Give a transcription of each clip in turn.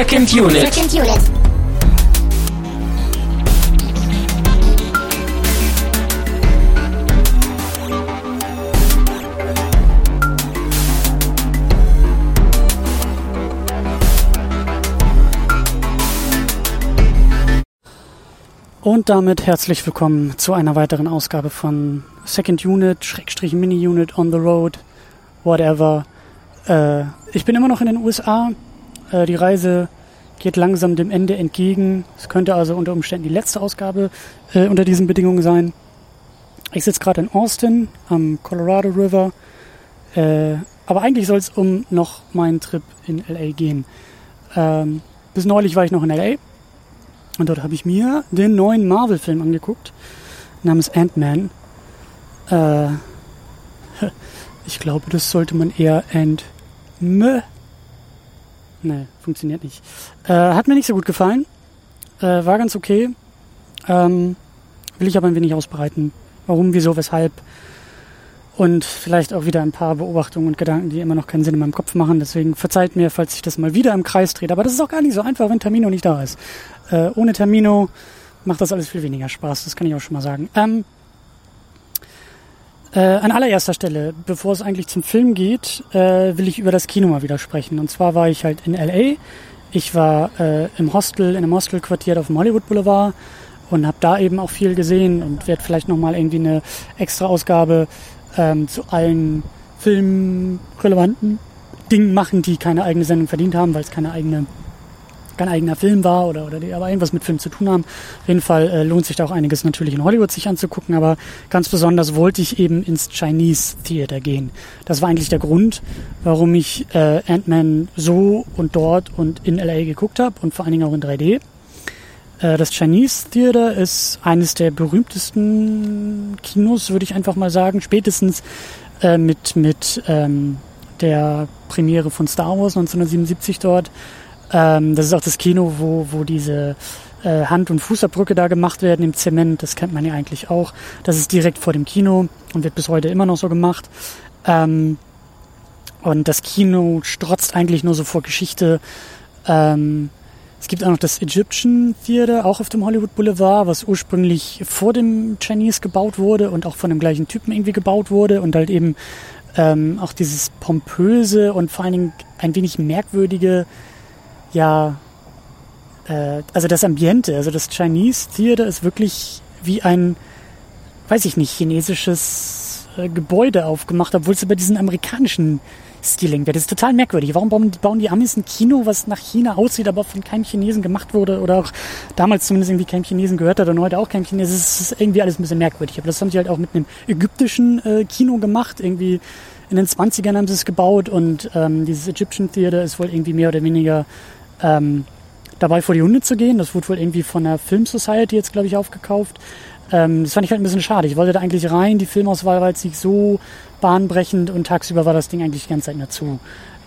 Second Unit. Second Unit. Und damit herzlich willkommen zu einer weiteren Ausgabe von Second Unit, Schrägstrich Mini Unit, On the Road, whatever. Äh, ich bin immer noch in den USA. Äh, die Reise geht langsam dem Ende entgegen. Es könnte also unter Umständen die letzte Ausgabe äh, unter diesen Bedingungen sein. Ich sitze gerade in Austin am Colorado River. Äh, aber eigentlich soll es um noch meinen Trip in LA gehen. Ähm, bis neulich war ich noch in LA und dort habe ich mir den neuen Marvel-Film angeguckt, namens Ant-Man. Äh, ich glaube, das sollte man eher Ant Ne, funktioniert nicht. Äh, hat mir nicht so gut gefallen. Äh, war ganz okay. Ähm, will ich aber ein wenig ausbreiten. Warum, wieso, weshalb. Und vielleicht auch wieder ein paar Beobachtungen und Gedanken, die immer noch keinen Sinn in meinem Kopf machen. Deswegen verzeiht mir, falls ich das mal wieder im Kreis drehe. Aber das ist auch gar nicht so einfach, wenn Termino nicht da ist. Äh, ohne Termino macht das alles viel weniger Spaß, das kann ich auch schon mal sagen. Ähm, äh, an allererster Stelle, bevor es eigentlich zum Film geht, äh, will ich über das Kino mal wieder sprechen. Und zwar war ich halt in LA. Ich war äh, im Hostel, in einem Hostelquartier auf dem Hollywood Boulevard und habe da eben auch viel gesehen und werde vielleicht nochmal irgendwie eine extra Ausgabe ähm, zu allen filmrelevanten Dingen machen, die keine eigene Sendung verdient haben, weil es keine eigene kein eigener Film war oder, oder die aber irgendwas mit Film zu tun haben. Auf jeden Fall äh, lohnt sich da auch einiges natürlich in Hollywood sich anzugucken, aber ganz besonders wollte ich eben ins Chinese Theater gehen. Das war eigentlich der Grund, warum ich äh, Ant-Man so und dort und in LA geguckt habe und vor allen Dingen auch in 3D. Äh, das Chinese Theater ist eines der berühmtesten Kinos, würde ich einfach mal sagen, spätestens äh, mit, mit ähm, der Premiere von Star Wars 1977 dort ähm, das ist auch das Kino, wo, wo diese äh, Hand- und Fußabdrücke da gemacht werden im Zement. Das kennt man ja eigentlich auch. Das ist direkt vor dem Kino und wird bis heute immer noch so gemacht. Ähm, und das Kino strotzt eigentlich nur so vor Geschichte. Ähm, es gibt auch noch das Egyptian Theater, auch auf dem Hollywood Boulevard, was ursprünglich vor dem Chinese gebaut wurde und auch von dem gleichen Typen irgendwie gebaut wurde und halt eben ähm, auch dieses pompöse und vor allen Dingen ein wenig merkwürdige ja, äh, also das Ambiente, also das Chinese Theater ist wirklich wie ein, weiß ich nicht, chinesisches äh, Gebäude aufgemacht, obwohl es über diesen amerikanischen Stiling wird. Das ist total merkwürdig. Warum bauen, bauen die Amis ein Kino, was nach China aussieht, aber von keinem Chinesen gemacht wurde oder auch damals zumindest irgendwie keinem Chinesen gehört hat und heute auch keinem Chinesen. Es ist irgendwie alles ein bisschen merkwürdig. Aber das haben sie halt auch mit einem ägyptischen äh, Kino gemacht. Irgendwie in den 20ern haben sie es gebaut und ähm, dieses Egyptian Theater ist wohl irgendwie mehr oder weniger ähm, dabei vor die Hunde zu gehen. Das wurde wohl irgendwie von der Film Society jetzt, glaube ich, aufgekauft. Ähm, das fand ich halt ein bisschen schade. Ich wollte da eigentlich rein. Die Filmauswahl war jetzt nicht so bahnbrechend und tagsüber war das Ding eigentlich die ganze Zeit nur zu.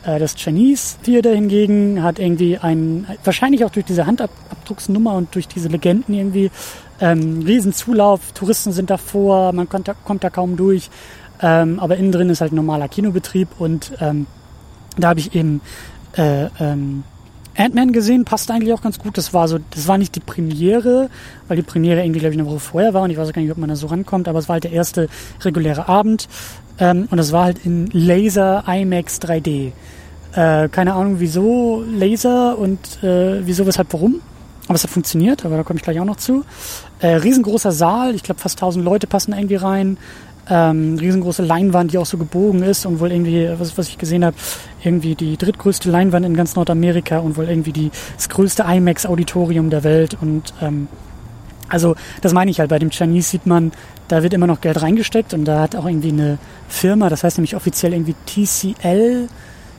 Äh, das Chinese Theater hingegen hat irgendwie ein, wahrscheinlich auch durch diese Handabdrucksnummer und durch diese Legenden irgendwie, ähm, Riesenzulauf. Touristen sind davor, man kommt da, kommt da kaum durch. Ähm, aber innen drin ist halt ein normaler Kinobetrieb und ähm, da habe ich eben äh, ähm, Ant-Man gesehen, passt eigentlich auch ganz gut. Das war so, das war nicht die Premiere, weil die Premiere irgendwie, glaube ich, eine Woche vorher war und ich weiß auch gar nicht, ob man da so rankommt, aber es war halt der erste reguläre Abend ähm, und das war halt in Laser IMAX 3D. Äh, keine Ahnung wieso Laser und äh, wieso, weshalb, warum. Aber es hat funktioniert, aber da komme ich gleich auch noch zu. Äh, riesengroßer Saal, ich glaube fast 1000 Leute passen irgendwie rein ähm, riesengroße Leinwand, die auch so gebogen ist und wohl irgendwie, was, was ich gesehen habe, irgendwie die drittgrößte Leinwand in ganz Nordamerika und wohl irgendwie die, das größte IMAX-Auditorium der Welt. Und ähm, also das meine ich halt, bei dem Chinese sieht man, da wird immer noch Geld reingesteckt und da hat auch irgendwie eine Firma, das heißt nämlich offiziell irgendwie TCL,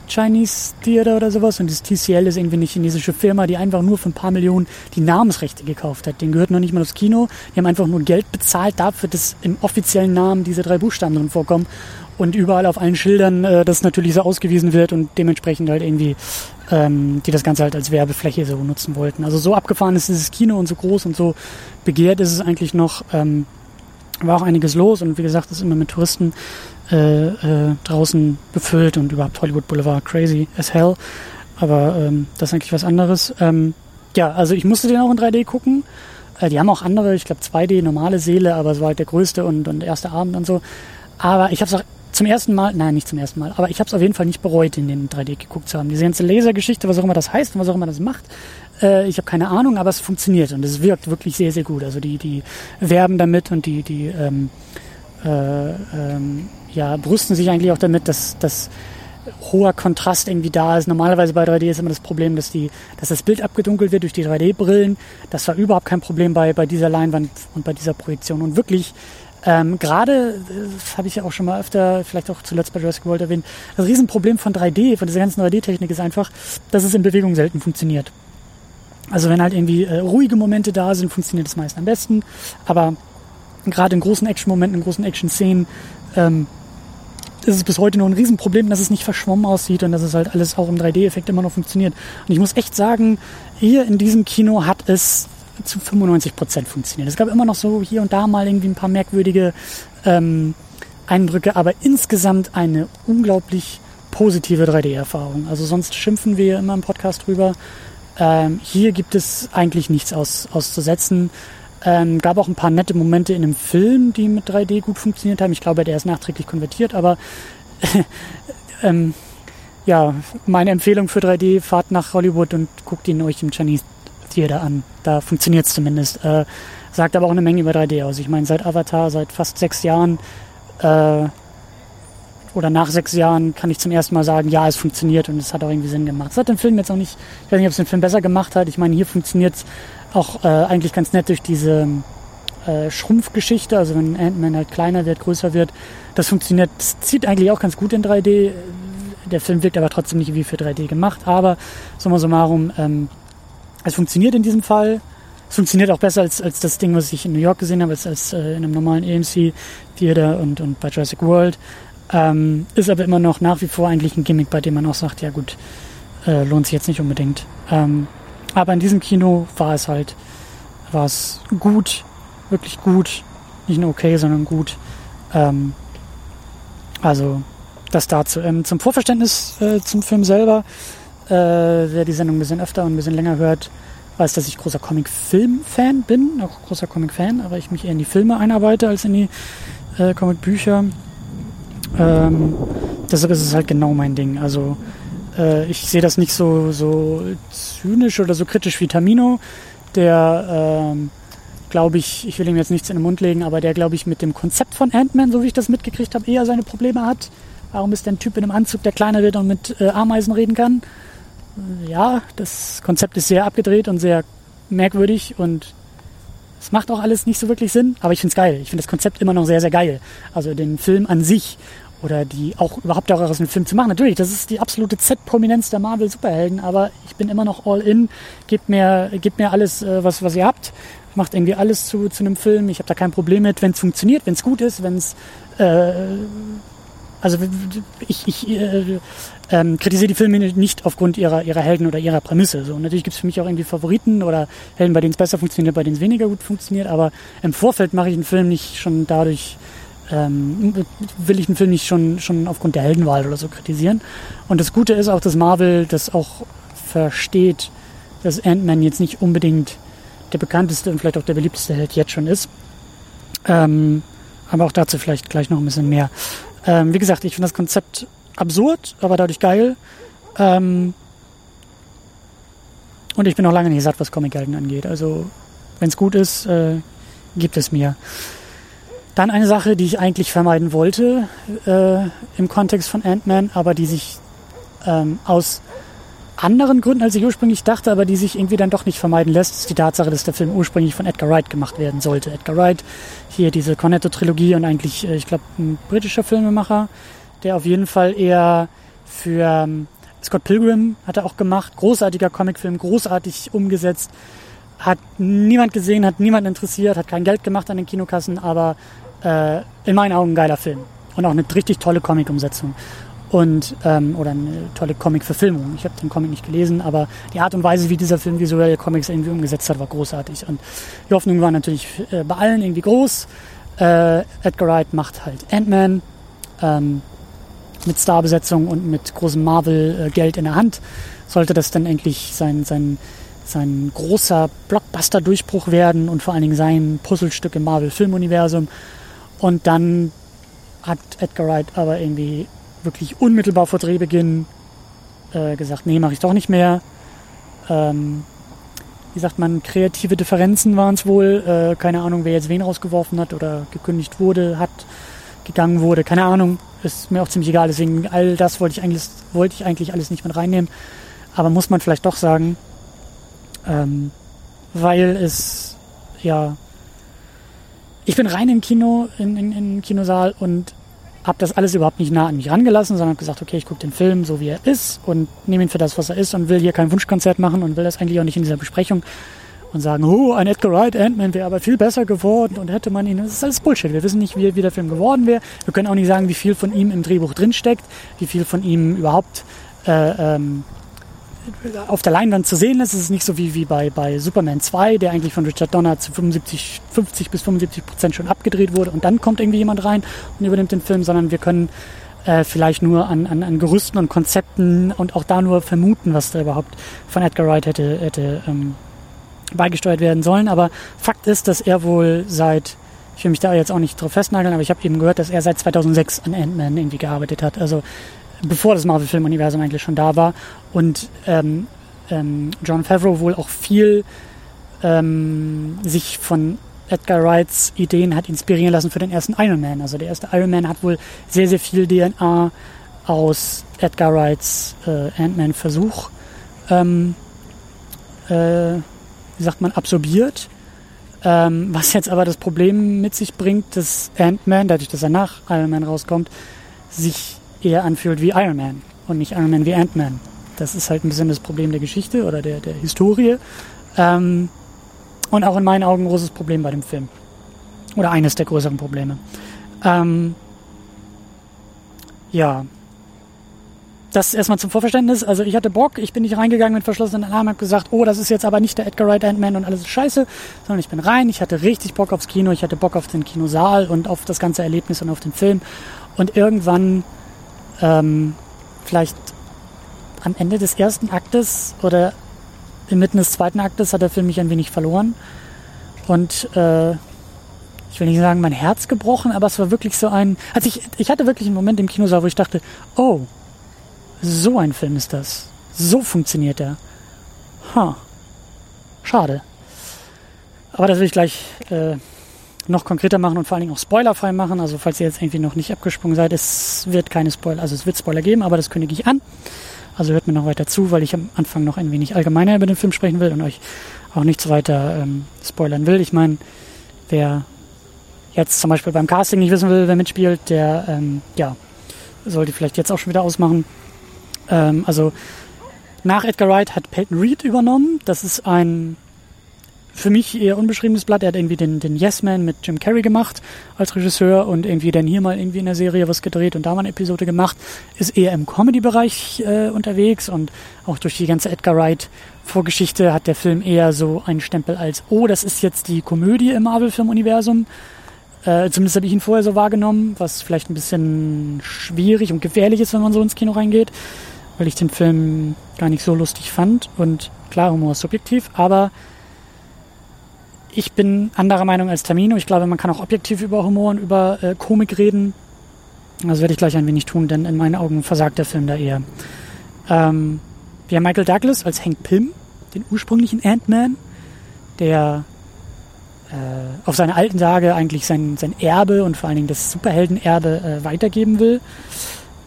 Chinese Theater oder sowas. Und das TCL ist irgendwie eine chinesische Firma, die einfach nur für ein paar Millionen die Namensrechte gekauft hat. Den gehört noch nicht mal das Kino. Die haben einfach nur Geld bezahlt dafür, dass im offiziellen Namen diese drei Buchstaben drin vorkommen. Und überall auf allen Schildern äh, das natürlich so ausgewiesen wird und dementsprechend halt irgendwie ähm, die das Ganze halt als Werbefläche so nutzen wollten. Also so abgefahren ist dieses Kino und so groß und so begehrt ist es eigentlich noch. Ähm, war auch einiges los und wie gesagt, ist immer mit Touristen äh, äh, draußen befüllt und überhaupt Hollywood Boulevard crazy as hell. aber ähm, das ist eigentlich was anderes. Ähm, ja, also ich musste den auch in 3D gucken. Äh, die haben auch andere, ich glaube 2D, normale Seele, aber es war halt der größte und, und erste Abend und so. Aber ich habe es auch zum ersten Mal, nein, nicht zum ersten Mal, aber ich habe es auf jeden Fall nicht bereut, in den 3D geguckt zu haben. Diese ganze Lasergeschichte, was auch immer das heißt und was auch immer das macht, äh, ich habe keine Ahnung, aber es funktioniert und es wirkt wirklich sehr, sehr gut. Also die, die werben damit und die, die ähm, äh, ähm, ja, brüsten sich eigentlich auch damit, dass, dass hoher Kontrast irgendwie da ist. Normalerweise bei 3D ist immer das Problem, dass, die, dass das Bild abgedunkelt wird durch die 3D-Brillen. Das war überhaupt kein Problem bei, bei dieser Leinwand und bei dieser Projektion. Und wirklich, ähm, gerade, das habe ich ja auch schon mal öfter, vielleicht auch zuletzt bei Jurassic World erwähnt, das Riesenproblem von 3D, von dieser ganzen 3D-Technik ist einfach, dass es in Bewegung selten funktioniert. Also wenn halt irgendwie äh, ruhige Momente da sind, funktioniert es meist am besten. Aber gerade in großen Action-Momenten, in großen Action-Szenen, ähm, ist es bis heute noch ein Riesenproblem, dass es nicht verschwommen aussieht und dass es halt alles auch im 3D-Effekt immer noch funktioniert. Und ich muss echt sagen, hier in diesem Kino hat es zu 95 Prozent funktioniert. Es gab immer noch so hier und da mal irgendwie ein paar merkwürdige ähm, Eindrücke, aber insgesamt eine unglaublich positive 3D-Erfahrung. Also sonst schimpfen wir immer im Podcast drüber. Ähm, hier gibt es eigentlich nichts aus, auszusetzen. Ähm, gab auch ein paar nette Momente in dem Film, die mit 3D gut funktioniert haben. Ich glaube, der ist nachträglich konvertiert, aber ähm, ja, meine Empfehlung für 3D, fahrt nach Hollywood und guckt ihn euch im Chinese Theater an. Da funktioniert es zumindest. Äh, sagt aber auch eine Menge über 3D aus. Ich meine, seit Avatar, seit fast sechs Jahren äh, oder nach sechs Jahren kann ich zum ersten Mal sagen, ja, es funktioniert und es hat auch irgendwie Sinn gemacht. Es hat den Film jetzt auch nicht, ich weiß nicht, ob es den Film besser gemacht hat. Ich meine, hier funktioniert es auch äh, eigentlich ganz nett durch diese äh, Schrumpfgeschichte, also wenn Ant-Man halt kleiner wird, größer wird. Das funktioniert, das zieht eigentlich auch ganz gut in 3D. Der Film wirkt aber trotzdem nicht wie für 3D gemacht, aber summa summarum, ähm, es funktioniert in diesem Fall. Es funktioniert auch besser als, als das Ding, was ich in New York gesehen habe, als, als äh, in einem normalen AMC Theater und, und bei Jurassic World. Ähm, ist aber immer noch nach wie vor eigentlich ein Gimmick, bei dem man auch sagt, ja gut, äh, lohnt sich jetzt nicht unbedingt. Ähm, aber in diesem Kino war es halt, war es gut, wirklich gut, nicht nur okay, sondern gut. Ähm, also das dazu. Ähm, zum Vorverständnis äh, zum Film selber, äh, wer die Sendung ein bisschen öfter und ein bisschen länger hört, weiß, dass ich großer Comic-Film-Fan bin, auch großer Comic-Fan, aber ich mich eher in die Filme einarbeite als in die äh, Comic-Bücher. Ähm, deshalb ist es halt genau mein Ding. Also äh, ich sehe das nicht so, so zynisch oder so kritisch wie Tamino, der, ähm, glaube ich, ich will ihm jetzt nichts in den Mund legen, aber der, glaube ich, mit dem Konzept von Ant-Man, so wie ich das mitgekriegt habe, eher seine Probleme hat. Warum ist denn ein Typ in einem Anzug, der kleiner wird und mit äh, Ameisen reden kann? Ja, das Konzept ist sehr abgedreht und sehr merkwürdig und es macht auch alles nicht so wirklich Sinn, aber ich finde es geil. Ich finde das Konzept immer noch sehr, sehr geil. Also den Film an sich oder die auch überhaupt auch aus einem Film zu machen. Natürlich, das ist die absolute Z-Prominenz der Marvel-Superhelden, aber ich bin immer noch all in. Gebt mir, gebt mir alles, äh, was, was ihr habt. Macht irgendwie alles zu, zu einem Film. Ich habe da kein Problem mit, wenn es funktioniert, wenn es gut ist, wenn es äh, also ich, ich äh, ähm, kritisiere die Filme nicht aufgrund ihrer, ihrer Helden oder ihrer Prämisse. So, natürlich gibt es für mich auch irgendwie Favoriten oder Helden, bei denen es besser funktioniert, bei denen es weniger gut funktioniert, aber im Vorfeld mache ich einen Film nicht schon dadurch, ähm, will ich einen Film nicht schon, schon aufgrund der Heldenwahl oder so kritisieren. Und das Gute ist auch, dass Marvel das auch versteht, dass Ant-Man jetzt nicht unbedingt der bekannteste und vielleicht auch der beliebteste Held jetzt schon ist. Ähm, aber auch dazu vielleicht gleich noch ein bisschen mehr. Ähm, wie gesagt, ich finde das Konzept absurd, aber dadurch geil. Ähm, und ich bin noch lange nicht satt, was Comic-Helden angeht. Also, wenn es gut ist, äh, gibt es mir. Dann eine Sache, die ich eigentlich vermeiden wollte äh, im Kontext von Ant-Man, aber die sich ähm, aus anderen Gründen, als ich ursprünglich dachte, aber die sich irgendwie dann doch nicht vermeiden lässt, ist die Tatsache, dass der Film ursprünglich von Edgar Wright gemacht werden sollte. Edgar Wright, hier diese Cornetto-Trilogie und eigentlich, äh, ich glaube, ein britischer Filmemacher, der auf jeden Fall eher für ähm, Scott Pilgrim hat er auch gemacht, großartiger Comicfilm, großartig umgesetzt, hat niemand gesehen, hat niemand interessiert, hat kein Geld gemacht an den Kinokassen, aber äh, in meinen Augen ein geiler Film. Und auch eine richtig tolle Comic-Umsetzung. Und, ähm, oder eine tolle Comic-Verfilmung. Ich habe den Comic nicht gelesen, aber die Art und Weise, wie dieser Film visuelle Comics irgendwie umgesetzt hat, war großartig. Und die Hoffnung war natürlich äh, bei allen irgendwie groß. Äh, Edgar Wright macht halt Ant-Man. Ähm, mit Starbesetzung und mit großem Marvel-Geld in der Hand sollte das dann endlich sein, sein, sein großer Blockbuster-Durchbruch werden und vor allen Dingen sein Puzzlestück im Marvel-Filmuniversum. Und dann hat Edgar Wright aber irgendwie wirklich unmittelbar vor Drehbeginn äh, gesagt, nee, mache ich doch nicht mehr. Ähm, wie sagt man, kreative Differenzen waren es wohl. Äh, keine Ahnung, wer jetzt wen rausgeworfen hat oder gekündigt wurde, hat, gegangen wurde. Keine Ahnung, ist mir auch ziemlich egal. Deswegen all das wollte ich eigentlich, wollte ich eigentlich alles nicht mit reinnehmen. Aber muss man vielleicht doch sagen, ähm, weil es ja ich bin rein im Kino, in, in, in den Kinosaal und habe das alles überhaupt nicht nah an mich rangelassen, sondern habe gesagt, okay, ich gucke den Film so, wie er ist und nehme ihn für das, was er ist und will hier kein Wunschkonzert machen und will das eigentlich auch nicht in dieser Besprechung und sagen, oh, ein Edgar Wright Ant-Man wäre aber viel besser geworden und hätte man ihn. Das ist alles Bullshit. Wir wissen nicht, wie, wie der Film geworden wäre. Wir können auch nicht sagen, wie viel von ihm im Drehbuch drinsteckt, wie viel von ihm überhaupt äh, ähm, auf der Leinwand zu sehen ist. Es ist nicht so wie, wie bei, bei Superman 2, der eigentlich von Richard Donner zu 75, 50 bis 75 Prozent schon abgedreht wurde und dann kommt irgendwie jemand rein und übernimmt den Film, sondern wir können äh, vielleicht nur an, an, an Gerüsten und Konzepten und auch da nur vermuten, was da überhaupt von Edgar Wright hätte, hätte ähm, beigesteuert werden sollen. Aber Fakt ist, dass er wohl seit ich will mich da jetzt auch nicht drauf festnageln, aber ich habe eben gehört, dass er seit 2006 an Ant-Man irgendwie gearbeitet hat. Also bevor das Marvel-Filmuniversum eigentlich schon da war. Und ähm, ähm, John Favreau wohl auch viel ähm, sich von Edgar Wrights Ideen hat inspirieren lassen für den ersten Iron Man. Also der erste Iron Man hat wohl sehr, sehr viel DNA aus Edgar Wrights äh, Ant-Man-Versuch, ähm, äh, wie sagt man, absorbiert. Ähm, was jetzt aber das Problem mit sich bringt, dass Ant-Man, dadurch, dass er nach Iron Man rauskommt, sich eher anfühlt wie Iron Man und nicht Iron Man wie Ant-Man. Das ist halt ein bisschen das Problem der Geschichte oder der, der Historie. Ähm, und auch in meinen Augen ein großes Problem bei dem Film. Oder eines der größeren Probleme. Ähm, ja. Das erstmal zum Vorverständnis. Also ich hatte Bock, ich bin nicht reingegangen mit verschlossenen Armen, habe gesagt, oh, das ist jetzt aber nicht der Edgar Wright Ant-Man und alles ist scheiße, sondern ich bin rein, ich hatte richtig Bock aufs Kino, ich hatte Bock auf den Kinosaal und auf das ganze Erlebnis und auf den Film. Und irgendwann ähm, vielleicht am Ende des ersten Aktes oder inmitten des zweiten Aktes hat der Film mich ein wenig verloren. Und äh, ich will nicht sagen, mein Herz gebrochen, aber es war wirklich so ein. Also ich, ich hatte wirklich einen Moment im Kinosaal, wo ich dachte, oh, so ein Film ist das. So funktioniert er. Ha. Schade. Aber das will ich gleich äh, noch konkreter machen und vor allen Dingen auch spoilerfrei machen. Also falls ihr jetzt irgendwie noch nicht abgesprungen seid, es wird keine Spoiler, also es wird Spoiler geben, aber das kündige ich an. Also hört mir noch weiter zu, weil ich am Anfang noch ein wenig allgemeiner über den Film sprechen will und euch auch nichts weiter ähm, spoilern will. Ich meine, wer jetzt zum Beispiel beim Casting nicht wissen will, wer mitspielt, der ähm, ja sollte vielleicht jetzt auch schon wieder ausmachen. Ähm, also nach Edgar Wright hat Peyton Reed übernommen. Das ist ein für mich eher unbeschriebenes Blatt. Er hat irgendwie den, den Yes Man mit Jim Carrey gemacht als Regisseur und irgendwie dann hier mal irgendwie in der Serie was gedreht und da mal eine Episode gemacht. Ist eher im Comedy-Bereich äh, unterwegs und auch durch die ganze Edgar Wright Vorgeschichte hat der Film eher so einen Stempel als, oh, das ist jetzt die Komödie im Marvel-Film-Universum. Äh, zumindest habe ich ihn vorher so wahrgenommen, was vielleicht ein bisschen schwierig und gefährlich ist, wenn man so ins Kino reingeht, weil ich den Film gar nicht so lustig fand. Und klar, Humor ist subjektiv, aber ich bin anderer Meinung als Tamino. Ich glaube, man kann auch objektiv über Humor und über äh, Komik reden. Das werde ich gleich ein wenig tun, denn in meinen Augen versagt der Film da eher. Ähm, wir haben Michael Douglas als Hank Pym, den ursprünglichen Ant-Man, der äh, auf seine alten Tage eigentlich sein, sein Erbe und vor allen Dingen das Superheldenerbe äh, weitergeben will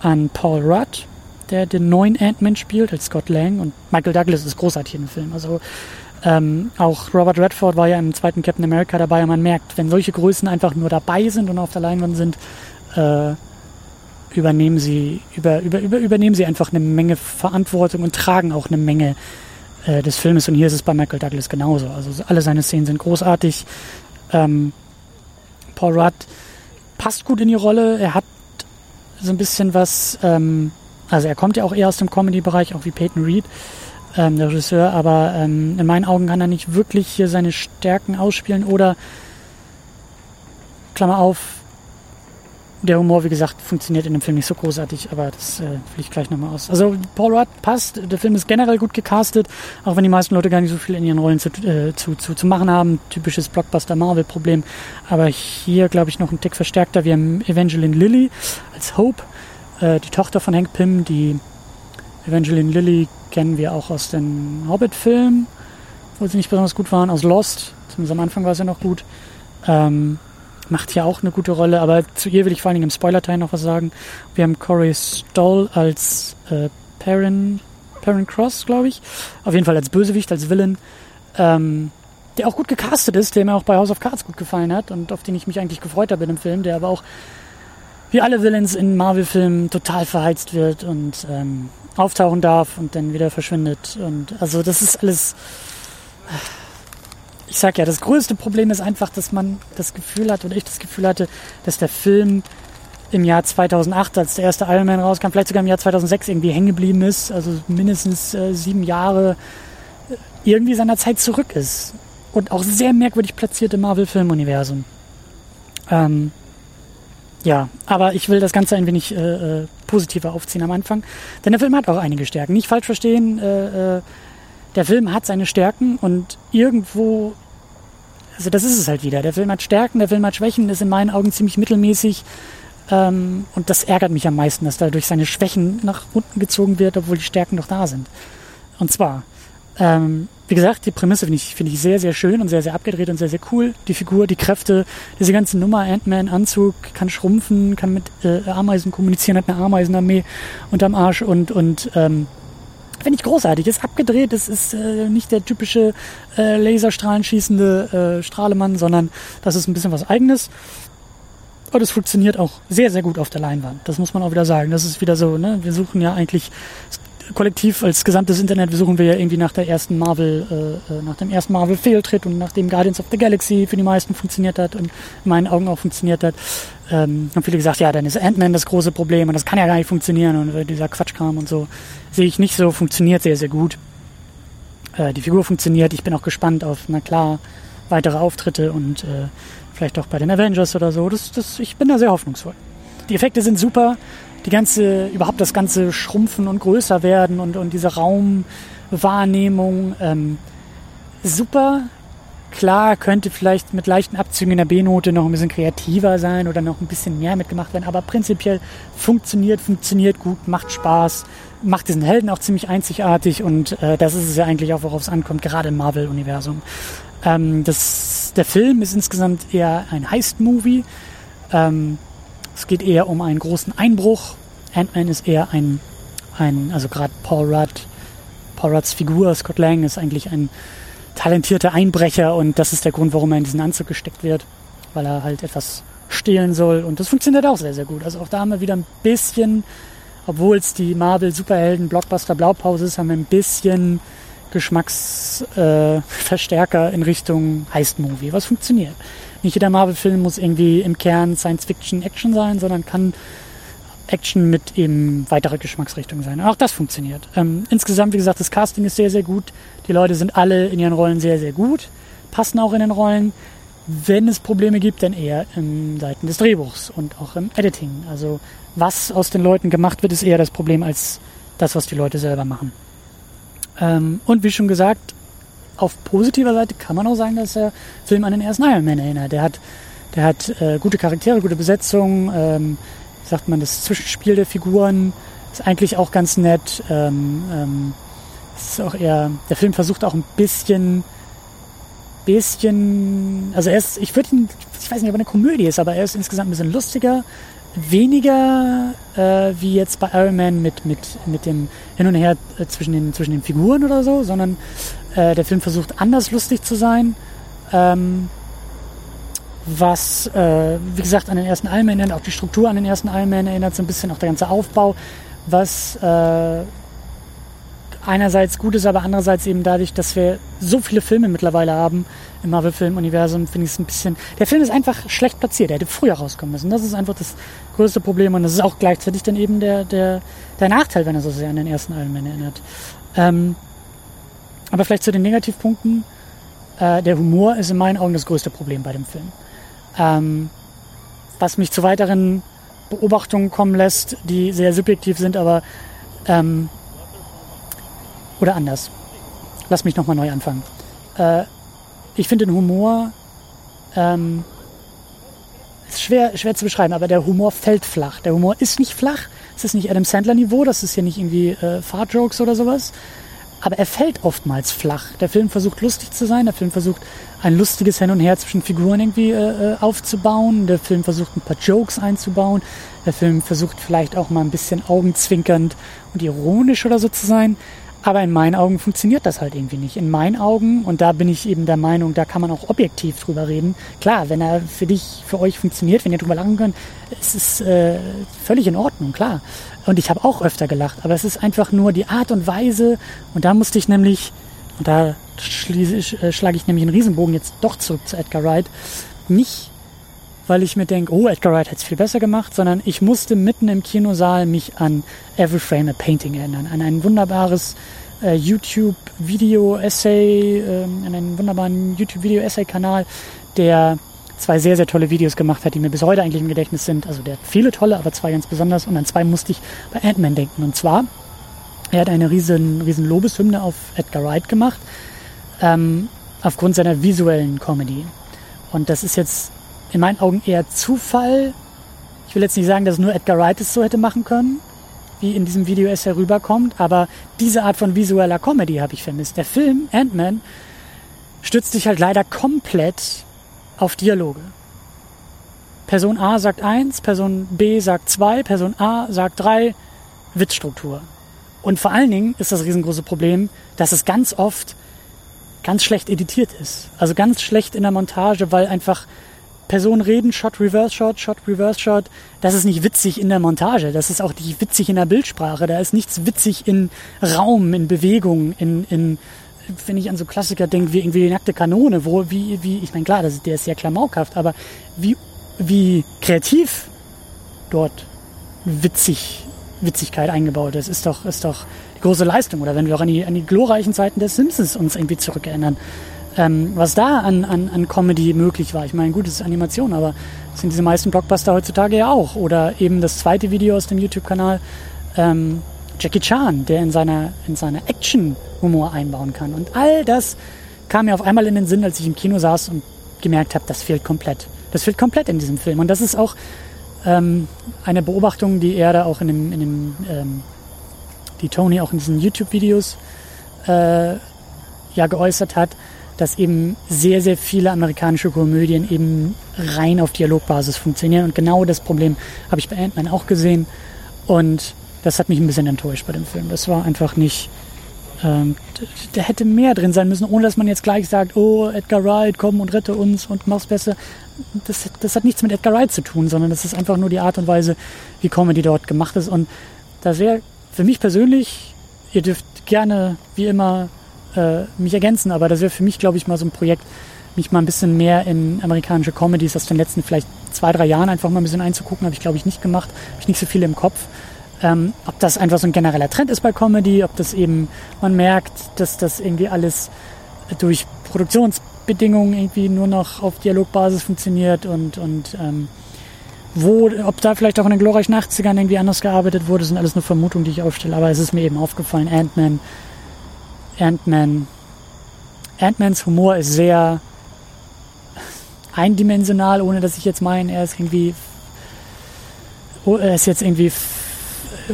an Paul Rudd, der den neuen Ant-Man spielt als Scott Lang und Michael Douglas ist großartig in dem Film. Also ähm, auch Robert Redford war ja im zweiten Captain America dabei und man merkt, wenn solche Größen einfach nur dabei sind und auf der Leinwand sind, äh, übernehmen sie, über, über, über, übernehmen sie einfach eine Menge Verantwortung und tragen auch eine Menge äh, des Filmes. Und hier ist es bei Michael Douglas genauso. Also alle seine Szenen sind großartig. Ähm, Paul Rudd passt gut in die Rolle. Er hat so ein bisschen was, ähm, also er kommt ja auch eher aus dem Comedy-Bereich, auch wie Peyton Reed ähm, der Regisseur, aber ähm, in meinen Augen kann er nicht wirklich hier seine Stärken ausspielen oder, Klammer auf, der Humor, wie gesagt, funktioniert in dem Film nicht so großartig, aber das äh, will ich gleich nochmal aus. Also Paul Rudd passt, der Film ist generell gut gecastet, auch wenn die meisten Leute gar nicht so viel in ihren Rollen zu, äh, zu, zu, zu machen haben. Typisches Blockbuster-Marvel-Problem. Aber hier, glaube ich, noch ein Tick verstärkter. Wir haben Evangeline Lilly als Hope, äh, die Tochter von Hank Pym. Die Evangeline Lilly kennen wir auch aus den Hobbit-Filmen, wo sie nicht besonders gut waren, aus Lost. Zumindest am Anfang war sie noch gut. Ähm, macht hier auch eine gute Rolle, aber zu ihr will ich vor allen Dingen im Spoiler-Teil noch was sagen. Wir haben Corey Stoll als äh, Perrin, Perrin Cross, glaube ich. Auf jeden Fall als Bösewicht, als Villain. Ähm, der auch gut gecastet ist, der mir auch bei House of Cards gut gefallen hat und auf den ich mich eigentlich gefreut habe in dem Film, der aber auch wie alle Villains in Marvel-Filmen total verheizt wird und ähm, auftauchen darf und dann wieder verschwindet. Und also das ist alles ich sag ja, das größte Problem ist einfach, dass man das Gefühl hat, oder ich das Gefühl hatte, dass der Film im Jahr 2008, als der erste Iron Man rauskam, vielleicht sogar im Jahr 2006 irgendwie hängen geblieben ist, also mindestens äh, sieben Jahre äh, irgendwie seiner Zeit zurück ist. Und auch sehr merkwürdig platziert im Marvel-Filmuniversum. Ähm, ja, aber ich will das Ganze ein wenig äh, äh, positiver aufziehen am Anfang. Denn der Film hat auch einige Stärken. Nicht falsch verstehen, äh, äh der Film hat seine Stärken und irgendwo, also das ist es halt wieder. Der Film hat Stärken, der Film hat Schwächen, ist in meinen Augen ziemlich mittelmäßig. Ähm, und das ärgert mich am meisten, dass dadurch seine Schwächen nach unten gezogen wird, obwohl die Stärken noch da sind. Und zwar, ähm, wie gesagt, die Prämisse finde ich, finde ich sehr, sehr schön und sehr, sehr abgedreht und sehr, sehr cool. Die Figur, die Kräfte, diese ganze Nummer, Ant-Man-Anzug, kann schrumpfen, kann mit äh, Ameisen kommunizieren, hat eine Ameisenarmee unterm Arsch und, und ähm, Finde ich großartig. Ist abgedreht, es ist äh, nicht der typische äh, Laserstrahlen schießende äh, Strahlemann, sondern das ist ein bisschen was eigenes. Und es funktioniert auch sehr, sehr gut auf der Leinwand. Das muss man auch wieder sagen. Das ist wieder so, ne? Wir suchen ja eigentlich kollektiv als gesamtes Internet, suchen wir ja irgendwie nach der ersten Marvel, äh, äh, nach dem ersten Marvel-Fehltritt und nachdem Guardians of the Galaxy für die meisten funktioniert hat und in meinen Augen auch funktioniert hat, ähm, haben viele gesagt, ja, dann ist Ant-Man das große Problem und das kann ja gar nicht funktionieren und äh, dieser Quatschkram und so sehe ich nicht so, funktioniert sehr, sehr gut. Äh, die Figur funktioniert, ich bin auch gespannt auf, na klar, weitere Auftritte und äh, vielleicht auch bei den Avengers oder so. Das, das, ich bin da sehr hoffnungsvoll. Die Effekte sind super, die ganze, überhaupt das ganze Schrumpfen und größer werden und, und diese Raumwahrnehmung, ähm, super. Klar, könnte vielleicht mit leichten Abzügen in der B-Note noch ein bisschen kreativer sein oder noch ein bisschen mehr mitgemacht werden, aber prinzipiell funktioniert, funktioniert gut, macht Spaß, macht diesen Helden auch ziemlich einzigartig und äh, das ist es ja eigentlich auch, worauf es ankommt, gerade im Marvel-Universum. Ähm, der Film ist insgesamt eher ein Heist-Movie. Ähm, es geht eher um einen großen Einbruch. Ant-Man ist eher ein, ein also gerade Paul Rudd, Paul Rudds Figur, Scott Lang ist eigentlich ein talentierter Einbrecher und das ist der Grund, warum er in diesen Anzug gesteckt wird, weil er halt etwas stehlen soll und das funktioniert auch sehr, sehr gut. Also auch da haben wir wieder ein bisschen, obwohl es die Marvel Superhelden Blockbuster Blaupause ist, haben wir ein bisschen Geschmacksverstärker äh, in Richtung Heist-Movie, was funktioniert. Nicht jeder Marvel-Film muss irgendwie im Kern Science-Fiction-Action sein, sondern kann Action mit eben weiterer Geschmacksrichtung sein. Auch das funktioniert. Ähm, insgesamt, wie gesagt, das Casting ist sehr, sehr gut. Die Leute sind alle in ihren Rollen sehr, sehr gut, passen auch in den Rollen. Wenn es Probleme gibt, dann eher in Seiten des Drehbuchs und auch im Editing. Also was aus den Leuten gemacht wird, ist eher das Problem als das, was die Leute selber machen. Ähm, und wie schon gesagt, auf positiver Seite kann man auch sagen, dass der Film an den ersten Iron Man erinnert. Der hat, der hat äh, gute Charaktere, gute Besetzung, ähm, sagt man, das Zwischenspiel der Figuren ist eigentlich auch ganz nett. Ähm, ähm, ist auch eher, der Film versucht auch ein bisschen, bisschen, also er ist, ich würde ihn, ich weiß nicht, ob er eine Komödie ist, aber er ist insgesamt ein bisschen lustiger, weniger äh, wie jetzt bei Iron Man mit, mit, mit dem Hin und Her äh, zwischen, den, zwischen den Figuren oder so, sondern äh, der Film versucht anders lustig zu sein. Ähm, was, äh, wie gesagt, an den ersten Iron Man erinnert, auch die Struktur an den ersten Iron Man erinnert so ein bisschen, auch der ganze Aufbau, was äh, einerseits gut ist, aber andererseits eben dadurch, dass wir so viele Filme mittlerweile haben im Marvel-Film-Universum, finde ich es ein bisschen. Der Film ist einfach schlecht platziert. Der hätte früher rauskommen müssen. Das ist einfach das größte Problem und das ist auch gleichzeitig dann eben der, der, der Nachteil, wenn er so sehr an den ersten Iron Man erinnert. Ähm, aber vielleicht zu den Negativpunkten. Äh, der Humor ist in meinen Augen das größte Problem bei dem Film. Ähm, was mich zu weiteren Beobachtungen kommen lässt, die sehr subjektiv sind, aber ähm, oder anders. Lass mich nochmal neu anfangen. Äh, ich finde den Humor ähm, ist schwer, schwer zu beschreiben, aber der Humor fällt flach. Der Humor ist nicht flach. Es ist nicht Adam Sandler Niveau, das ist hier nicht irgendwie äh, Fart-Jokes oder sowas. Aber er fällt oftmals flach. Der Film versucht lustig zu sein, der Film versucht ein lustiges Hin und Her zwischen Figuren irgendwie äh, äh aufzubauen, der Film versucht ein paar Jokes einzubauen, der Film versucht vielleicht auch mal ein bisschen augenzwinkernd und ironisch oder so zu sein. Aber in meinen Augen funktioniert das halt irgendwie nicht. In meinen Augen, und da bin ich eben der Meinung, da kann man auch objektiv drüber reden. Klar, wenn er für dich, für euch funktioniert, wenn ihr drüber lachen könnt, ist es äh, völlig in Ordnung, klar. Und ich habe auch öfter gelacht, aber es ist einfach nur die Art und Weise. Und da musste ich nämlich, und da äh, schlage ich nämlich einen Riesenbogen jetzt doch zurück zu Edgar Wright, nicht weil ich mir denke, oh, Edgar Wright hat es viel besser gemacht, sondern ich musste mitten im Kinosaal mich an Every Frame a Painting erinnern, an ein wunderbares äh, YouTube-Video-Essay, äh, an einen wunderbaren YouTube-Video-Essay-Kanal, der zwei sehr, sehr tolle Videos gemacht hat, die mir bis heute eigentlich im Gedächtnis sind. Also der hat viele tolle, aber zwei ganz besonders. Und an zwei musste ich bei Ant-Man denken. Und zwar, er hat eine riesen, riesen Lobeshymne auf Edgar Wright gemacht, ähm, aufgrund seiner visuellen Comedy. Und das ist jetzt in meinen Augen eher Zufall. Ich will jetzt nicht sagen, dass nur Edgar Wright es so hätte machen können, wie in diesem Video es herüberkommt, aber diese Art von visueller Comedy habe ich vermisst. Der Film Ant-Man stützt sich halt leider komplett auf Dialoge. Person A sagt eins, Person B sagt zwei, Person A sagt drei, Witzstruktur. Und vor allen Dingen ist das riesengroße Problem, dass es ganz oft ganz schlecht editiert ist. Also ganz schlecht in der Montage, weil einfach Personen reden, Shot, Reverse Shot, Shot, Reverse Shot. Das ist nicht witzig in der Montage. Das ist auch nicht witzig in der Bildsprache. Da ist nichts witzig in Raum, in Bewegung, in, in wenn ich an so Klassiker denke, wie irgendwie die nackte Kanone, wo, wie, wie, ich meine, klar, das, der ist sehr klamaukhaft, aber wie, wie kreativ dort witzig, Witzigkeit eingebaut ist, ist doch, ist doch die große Leistung. Oder wenn wir auch an die, an die glorreichen Zeiten der Simpsons uns irgendwie zurückerinnern ähm, was da an, an, an Comedy möglich war. Ich meine, gut, es ist Animation, aber das sind diese meisten Blockbuster heutzutage ja auch. Oder eben das zweite Video aus dem YouTube-Kanal, ähm, Jackie Chan, der in seiner, in seiner Action-Humor einbauen kann. Und all das kam mir auf einmal in den Sinn, als ich im Kino saß und gemerkt habe, das fehlt komplett. Das fehlt komplett in diesem Film. Und das ist auch ähm, eine Beobachtung, die er da auch in dem, in dem ähm, die Tony auch in diesen YouTube-Videos äh, ja geäußert hat, dass eben sehr, sehr viele amerikanische Komödien eben rein auf Dialogbasis funktionieren. Und genau das Problem habe ich bei Ant-Man auch gesehen. Und das hat mich ein bisschen enttäuscht bei dem Film. Das war einfach nicht. Ähm, da hätte mehr drin sein müssen, ohne dass man jetzt gleich sagt, oh, Edgar Wright, komm und rette uns und mach's besser. Das, das hat nichts mit Edgar Wright zu tun, sondern das ist einfach nur die Art und Weise, wie Comedy dort gemacht ist. Und das wäre für mich persönlich, ihr dürft gerne, wie immer, äh, mich ergänzen, aber das wäre für mich, glaube ich, mal so ein Projekt, mich mal ein bisschen mehr in amerikanische Comedies aus den letzten vielleicht zwei, drei Jahren einfach mal ein bisschen einzugucken, habe ich, glaube ich, nicht gemacht, habe ich nicht so viel im Kopf. Ähm, ob das einfach so ein genereller Trend ist bei Comedy, ob das eben, man merkt, dass das irgendwie alles durch Produktionsbedingungen irgendwie nur noch auf Dialogbasis funktioniert und, und ähm, wo, ob da vielleicht auch in den glorreichen 80ern irgendwie anders gearbeitet wurde, sind alles nur Vermutungen, die ich aufstelle, aber es ist mir eben aufgefallen, Ant-Man Ant-Man. Ant-Mans Humor ist sehr eindimensional, ohne dass ich jetzt meine, er ist irgendwie, oh, er ist jetzt irgendwie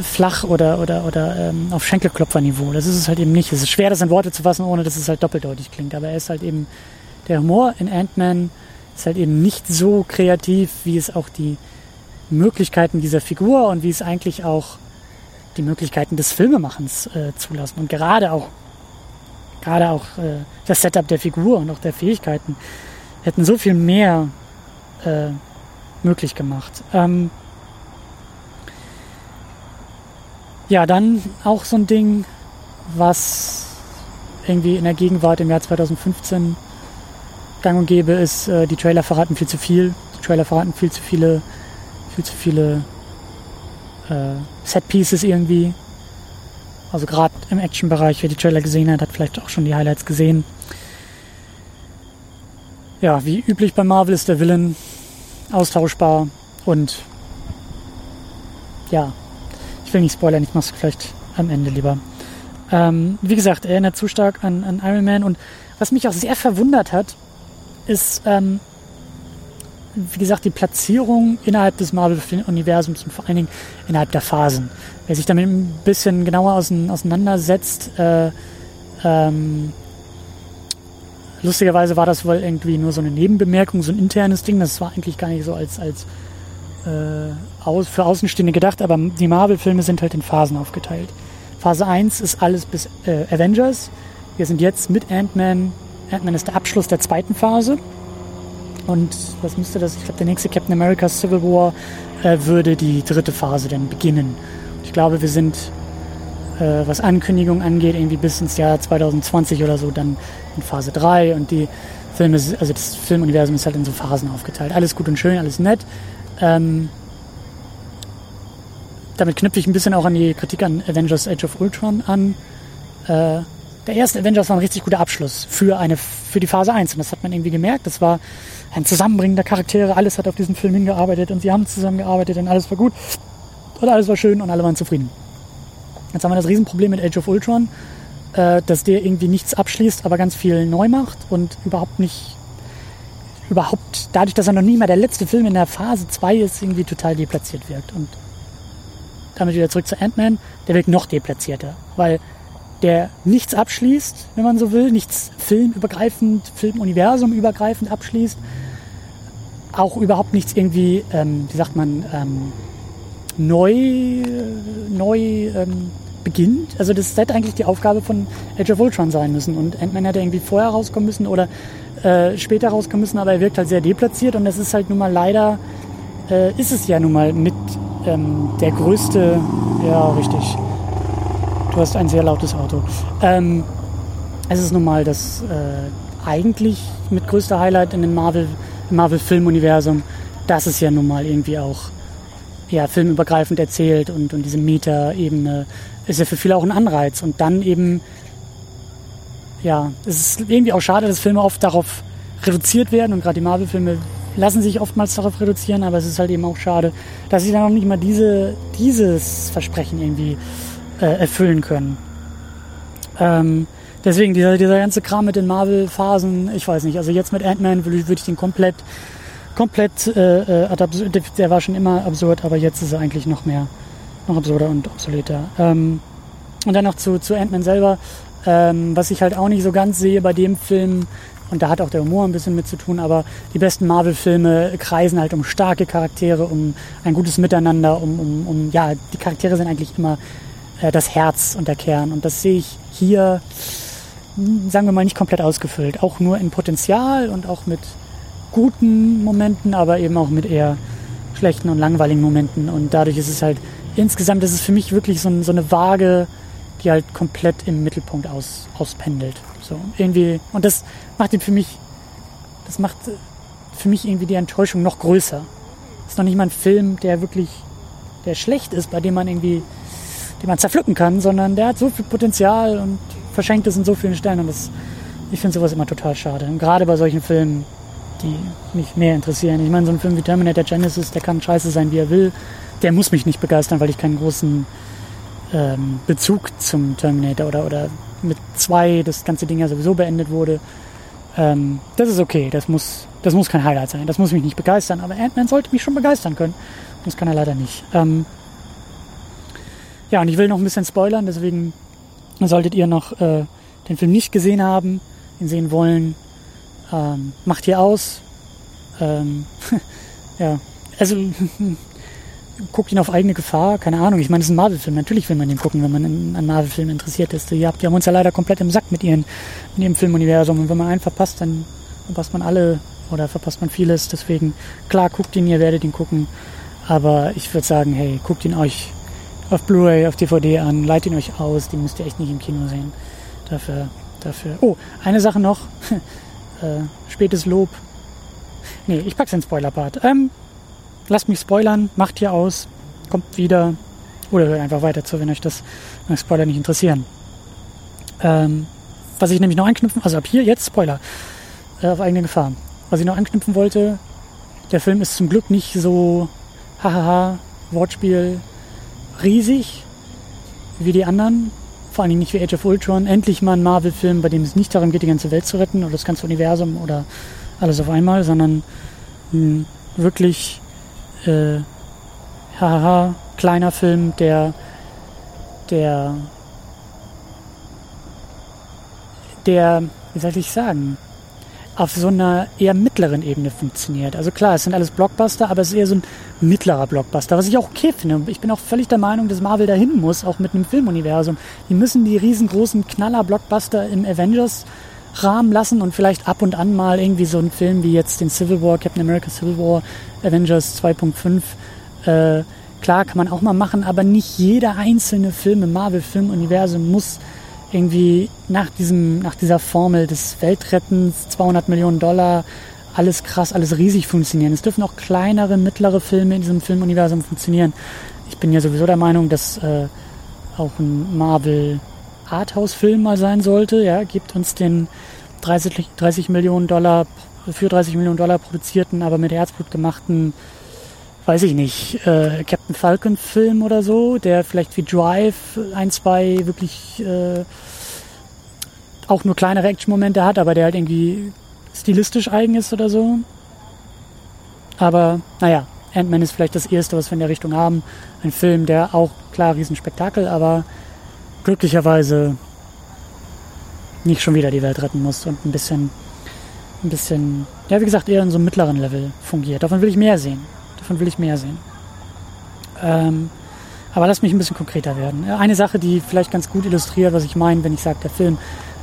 flach oder, oder, oder ähm, auf Schenkelklopferniveau. Das ist es halt eben nicht. Es ist schwer, das in Worte zu fassen, ohne dass es halt doppeldeutig klingt. Aber er ist halt eben, der Humor in Ant-Man ist halt eben nicht so kreativ, wie es auch die Möglichkeiten dieser Figur und wie es eigentlich auch die Möglichkeiten des Filmemachens äh, zulassen. Und gerade auch gerade auch äh, das Setup der Figur und auch der Fähigkeiten hätten so viel mehr äh, möglich gemacht. Ähm ja, dann auch so ein Ding, was irgendwie in der Gegenwart im Jahr 2015 gang und gäbe ist, äh, die Trailer verraten viel zu viel. Die Trailer verraten viel zu viele, viel zu viele äh, Set Pieces irgendwie. Also gerade im Action-Bereich, wer die Trailer gesehen hat, hat vielleicht auch schon die Highlights gesehen. Ja, wie üblich bei Marvel ist der Villain austauschbar und ja, ich will nicht spoilern, ich mach's vielleicht am Ende lieber. Ähm, wie gesagt, er erinnert zu stark an, an Iron Man und was mich auch sehr verwundert hat, ist, ähm, wie gesagt, die Platzierung innerhalb des Marvel-Universums und vor allen Dingen innerhalb der Phasen. Wer sich damit ein bisschen genauer auseinandersetzt, äh, ähm, lustigerweise war das wohl irgendwie nur so eine Nebenbemerkung, so ein internes Ding. Das war eigentlich gar nicht so als, als äh, aus, für Außenstehende gedacht, aber die Marvel-Filme sind halt in Phasen aufgeteilt. Phase 1 ist alles bis äh, Avengers. Wir sind jetzt mit Ant-Man. Ant-Man ist der Abschluss der zweiten Phase. Und was müsste das? Ich glaube, der nächste Captain America Civil War äh, würde die dritte Phase dann beginnen. Ich glaube, wir sind, äh, was Ankündigungen angeht, irgendwie bis ins Jahr 2020 oder so dann in Phase 3 und die Filme, also das Filmuniversum ist halt in so Phasen aufgeteilt. Alles gut und schön, alles nett. Ähm, damit knüpfe ich ein bisschen auch an die Kritik an Avengers Age of Ultron an. Äh, der erste Avengers war ein richtig guter Abschluss für eine für die Phase 1 und das hat man irgendwie gemerkt. Das war ein Zusammenbringen der Charaktere, alles hat auf diesen Film hingearbeitet und sie haben zusammengearbeitet und alles war gut und alles war schön und alle waren zufrieden. Jetzt haben wir das Riesenproblem mit Age of Ultron, äh, dass der irgendwie nichts abschließt, aber ganz viel neu macht und überhaupt nicht überhaupt dadurch, dass er noch nie mal der letzte Film in der Phase 2 ist, irgendwie total deplatziert wirkt. Und damit wieder zurück zu Ant-Man, der wirkt noch deplatzierter, weil der nichts abschließt, wenn man so will, nichts filmübergreifend, filmuniversumübergreifend abschließt, auch überhaupt nichts irgendwie, ähm, wie sagt man, ähm, neu, neu ähm, beginnt. Also das hätte eigentlich die Aufgabe von Age of Ultron sein müssen und Ant-Man hätte irgendwie vorher rauskommen müssen oder äh, später rauskommen müssen, aber er wirkt halt sehr deplatziert und das ist halt nun mal leider, äh, ist es ja nun mal mit ähm, der größte, ja richtig, du hast ein sehr lautes Auto. Ähm, es ist nun mal das äh, eigentlich mit größter Highlight in dem Marvel, Marvel-Filmuniversum, dass es ja nun mal irgendwie auch ja, filmübergreifend erzählt und, und diese Meta-Ebene ist ja für viele auch ein Anreiz. Und dann eben, ja, es ist irgendwie auch schade, dass Filme oft darauf reduziert werden und gerade die Marvel-Filme lassen sich oftmals darauf reduzieren, aber es ist halt eben auch schade, dass sie dann auch nicht mal diese, dieses Versprechen irgendwie äh, erfüllen können. Ähm, deswegen dieser, dieser ganze Kram mit den Marvel-Phasen, ich weiß nicht, also jetzt mit Ant-Man würde würd ich den komplett, komplett, äh, äh der war schon immer absurd, aber jetzt ist er eigentlich noch mehr, noch absurder und obsoleter. Ähm, und dann noch zu, zu Ant-Man selber, ähm, was ich halt auch nicht so ganz sehe bei dem Film, und da hat auch der Humor ein bisschen mit zu tun, aber die besten Marvel-Filme kreisen halt um starke Charaktere, um ein gutes Miteinander, um, um, um ja, die Charaktere sind eigentlich immer äh, das Herz und der Kern. Und das sehe ich hier, hm, sagen wir mal, nicht komplett ausgefüllt. Auch nur in Potenzial und auch mit guten Momenten, aber eben auch mit eher schlechten und langweiligen Momenten. Und dadurch ist es halt, insgesamt ist es für mich wirklich so, so eine Waage, die halt komplett im Mittelpunkt aus, auspendelt. So, irgendwie, und das macht ihn für mich, das macht für mich irgendwie die Enttäuschung noch größer. Das ist noch nicht mal ein Film, der wirklich, der schlecht ist, bei dem man irgendwie, den man zerpflücken kann, sondern der hat so viel Potenzial und verschenkt es in so vielen Stellen und das, ich finde sowas immer total schade. Und gerade bei solchen Filmen, die mich mehr interessieren. Ich meine, so ein Film wie Terminator Genesis, der kann scheiße sein, wie er will. Der muss mich nicht begeistern, weil ich keinen großen ähm, Bezug zum Terminator oder, oder mit zwei das ganze Ding ja sowieso beendet wurde. Ähm, das ist okay, das muss, das muss kein Highlight sein, das muss mich nicht begeistern, aber Ant-Man sollte mich schon begeistern können. Das kann er leider nicht. Ähm, ja, und ich will noch ein bisschen spoilern, deswegen solltet ihr noch äh, den Film nicht gesehen haben, ihn sehen wollen, ähm, macht ihr aus. Ähm, ja, also guckt ihn auf eigene Gefahr, keine Ahnung. Ich meine, es ist ein Marvel-Film. Natürlich will man den gucken, wenn man an Marvel-Filmen interessiert ist. Ihr habt, die haben uns ja leider komplett im Sack mit ihren, mit ihrem Filmuniversum. Und wenn man einen verpasst, dann verpasst man alle oder verpasst man vieles. Deswegen, klar, guckt ihn, ihr werdet ihn gucken. Aber ich würde sagen, hey, guckt ihn euch auf Blu-ray, auf DVD an, leitet ihn euch aus. Die müsst ihr echt nicht im Kino sehen. Dafür, dafür. Oh, eine Sache noch. äh, spätes Lob. Nee, ich pack's in Spoiler-Part. Ähm, lasst mich spoilern, macht hier aus, kommt wieder oder hört einfach weiter zu, wenn euch das wenn Spoiler nicht interessieren. Ähm, was ich nämlich noch anknüpfen, also ab hier jetzt Spoiler äh, auf eigene Gefahr. Was ich noch anknüpfen wollte, der Film ist zum Glück nicht so hahaha Wortspiel riesig wie die anderen, vor allen Dingen nicht wie Age of Ultron. Endlich mal ein Marvel-Film, bei dem es nicht darum geht, die ganze Welt zu retten oder das ganze Universum oder alles auf einmal, sondern ein wirklich äh, haha, kleiner Film, der der der, wie soll ich sagen, auf so einer eher mittleren Ebene funktioniert. Also klar, es sind alles Blockbuster, aber es ist eher so ein mittlerer Blockbuster, was ich auch okay finde. Ich bin auch völlig der Meinung, dass Marvel dahin muss, auch mit einem Filmuniversum. Die müssen die riesengroßen Knaller-Blockbuster im Avengers-Rahmen lassen und vielleicht ab und an mal irgendwie so einen Film wie jetzt den Civil War, Captain America Civil War, Avengers 2.5. Äh, klar, kann man auch mal machen, aber nicht jeder einzelne Film im Marvel-Filmuniversum muss irgendwie nach, diesem, nach dieser Formel des Weltrettens, 200 Millionen Dollar, alles krass, alles riesig funktionieren. Es dürfen auch kleinere, mittlere Filme in diesem Filmuniversum funktionieren. Ich bin ja sowieso der Meinung, dass äh, auch ein Marvel Arthouse-Film mal sein sollte. Ja, gibt uns den 30, 30 Millionen Dollar, für 30 Millionen Dollar produzierten, aber mit Herzblut gemachten weiß ich nicht, äh, Captain Falcon Film oder so, der vielleicht wie Drive ein, zwei wirklich äh, auch nur kleinere Action-Momente hat, aber der halt irgendwie stilistisch eigen ist oder so. Aber naja, Ant-Man ist vielleicht das erste, was wir in der Richtung haben. Ein Film, der auch klar Riesenspektakel, aber glücklicherweise nicht schon wieder die Welt retten muss und ein bisschen, ein bisschen, ja wie gesagt, eher in so einem mittleren Level fungiert. Davon will ich mehr sehen. Davon will ich mehr sehen. Ähm, aber lass mich ein bisschen konkreter werden. Eine Sache, die vielleicht ganz gut illustriert, was ich meine, wenn ich sage, der Film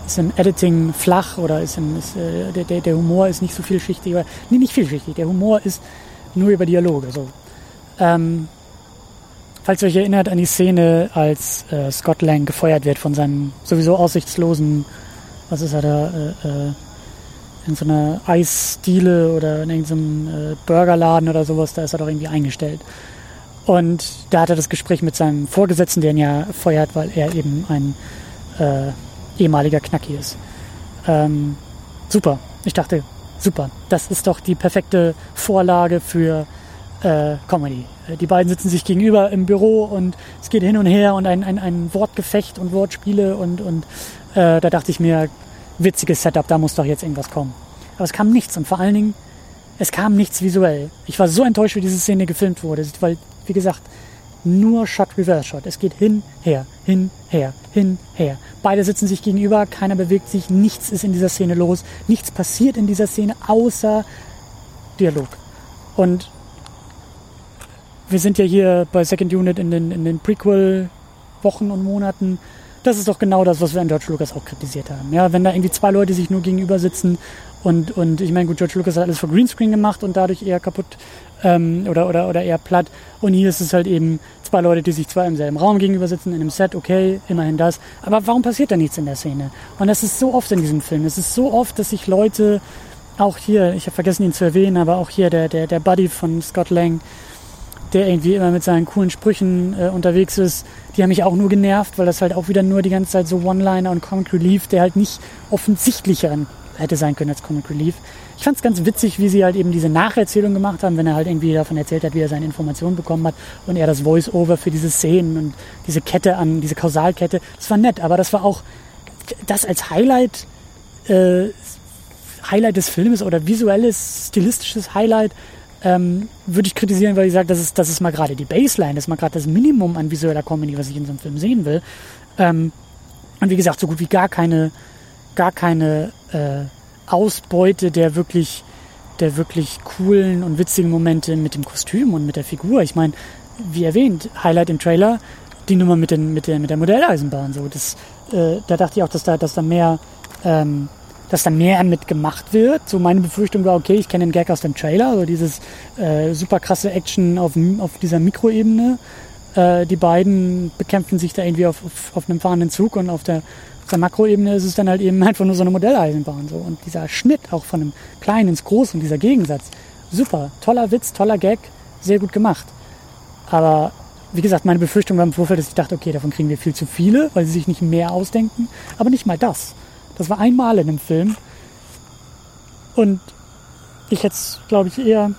ist im Editing flach oder ist, im, ist äh, der, der, Humor ist nicht so vielschichtig. Oder, nee, nicht vielschichtig. Der Humor ist nur über Dialoge. So. Ähm, falls ihr euch erinnert an die Szene, als äh, Scott Lang gefeuert wird von seinem sowieso aussichtslosen, was ist er da, äh, äh in so einer Eisdiele oder in irgendeinem äh, Burgerladen oder sowas, da ist er doch irgendwie eingestellt. Und da hat er das Gespräch mit seinem Vorgesetzten, der ihn ja feuert, weil er eben ein äh, ehemaliger Knacki ist. Ähm, super. Ich dachte, super. Das ist doch die perfekte Vorlage für äh, Comedy. Äh, die beiden sitzen sich gegenüber im Büro und es geht hin und her und ein, ein, ein Wortgefecht und Wortspiele und, und äh, da dachte ich mir, witziges Setup, da muss doch jetzt irgendwas kommen. Aber es kam nichts und vor allen Dingen, es kam nichts visuell. Ich war so enttäuscht, wie diese Szene gefilmt wurde, weil, wie gesagt, nur Shot, Reverse Shot. Es geht hin, her, hin, her, hin, her. Beide sitzen sich gegenüber, keiner bewegt sich, nichts ist in dieser Szene los, nichts passiert in dieser Szene außer Dialog. Und wir sind ja hier bei Second Unit in den, in den Prequel-Wochen und Monaten das ist doch genau das, was wir an George Lucas auch kritisiert haben. Ja, wenn da irgendwie zwei Leute sich nur gegenüber sitzen und, und ich meine, gut, George Lucas hat alles vor Greenscreen gemacht und dadurch eher kaputt ähm, oder, oder, oder eher platt. Und hier ist es halt eben zwei Leute, die sich zwar im selben Raum gegenüber sitzen, in einem Set, okay, immerhin das. Aber warum passiert da nichts in der Szene? Und das ist so oft in diesem Film. Es ist so oft, dass sich Leute, auch hier, ich habe vergessen ihn zu erwähnen, aber auch hier der, der, der Buddy von Scott Lang, der irgendwie immer mit seinen coolen Sprüchen äh, unterwegs ist, die haben mich auch nur genervt, weil das halt auch wieder nur die ganze Zeit so One-Liner und Comic Relief, der halt nicht offensichtlicher hätte sein können als Comic Relief. Ich fand es ganz witzig, wie sie halt eben diese Nacherzählung gemacht haben, wenn er halt irgendwie davon erzählt hat, wie er seine Informationen bekommen hat und er das Voice-Over für diese Szenen und diese Kette an, diese Kausalkette. Das war nett, aber das war auch das als Highlight, äh, Highlight des Filmes oder visuelles, stilistisches Highlight ähm, würde ich kritisieren, weil ich sage, das ist, das ist mal gerade die Baseline, das ist mal gerade das Minimum an visueller Comedy, was ich in so einem Film sehen will. Ähm, und wie gesagt, so gut wie gar keine, gar keine äh, Ausbeute der wirklich, der wirklich coolen und witzigen Momente mit dem Kostüm und mit der Figur. Ich meine, wie erwähnt, Highlight im Trailer, die Nummer mit, den, mit, der, mit der Modelleisenbahn. So, das, äh, da dachte ich auch, dass da, dass da mehr ähm, dass da mehr mitgemacht wird. So meine Befürchtung war, okay, ich kenne den Gag aus dem Trailer, so dieses äh, super krasse Action auf, auf dieser Mikroebene. Äh, die beiden bekämpfen sich da irgendwie auf, auf, auf einem fahrenden Zug und auf der, auf der Makroebene ist es dann halt eben einfach nur so eine Modelleisenbahn. So. Und dieser Schnitt auch von einem Kleinen ins Große und dieser Gegensatz, super, toller Witz, toller Gag, sehr gut gemacht. Aber wie gesagt, meine Befürchtung war im Vorfeld, dass ich dachte, okay, davon kriegen wir viel zu viele, weil sie sich nicht mehr ausdenken. Aber nicht mal das. Das war einmal in einem Film. Und ich hätte es, glaube ich, eher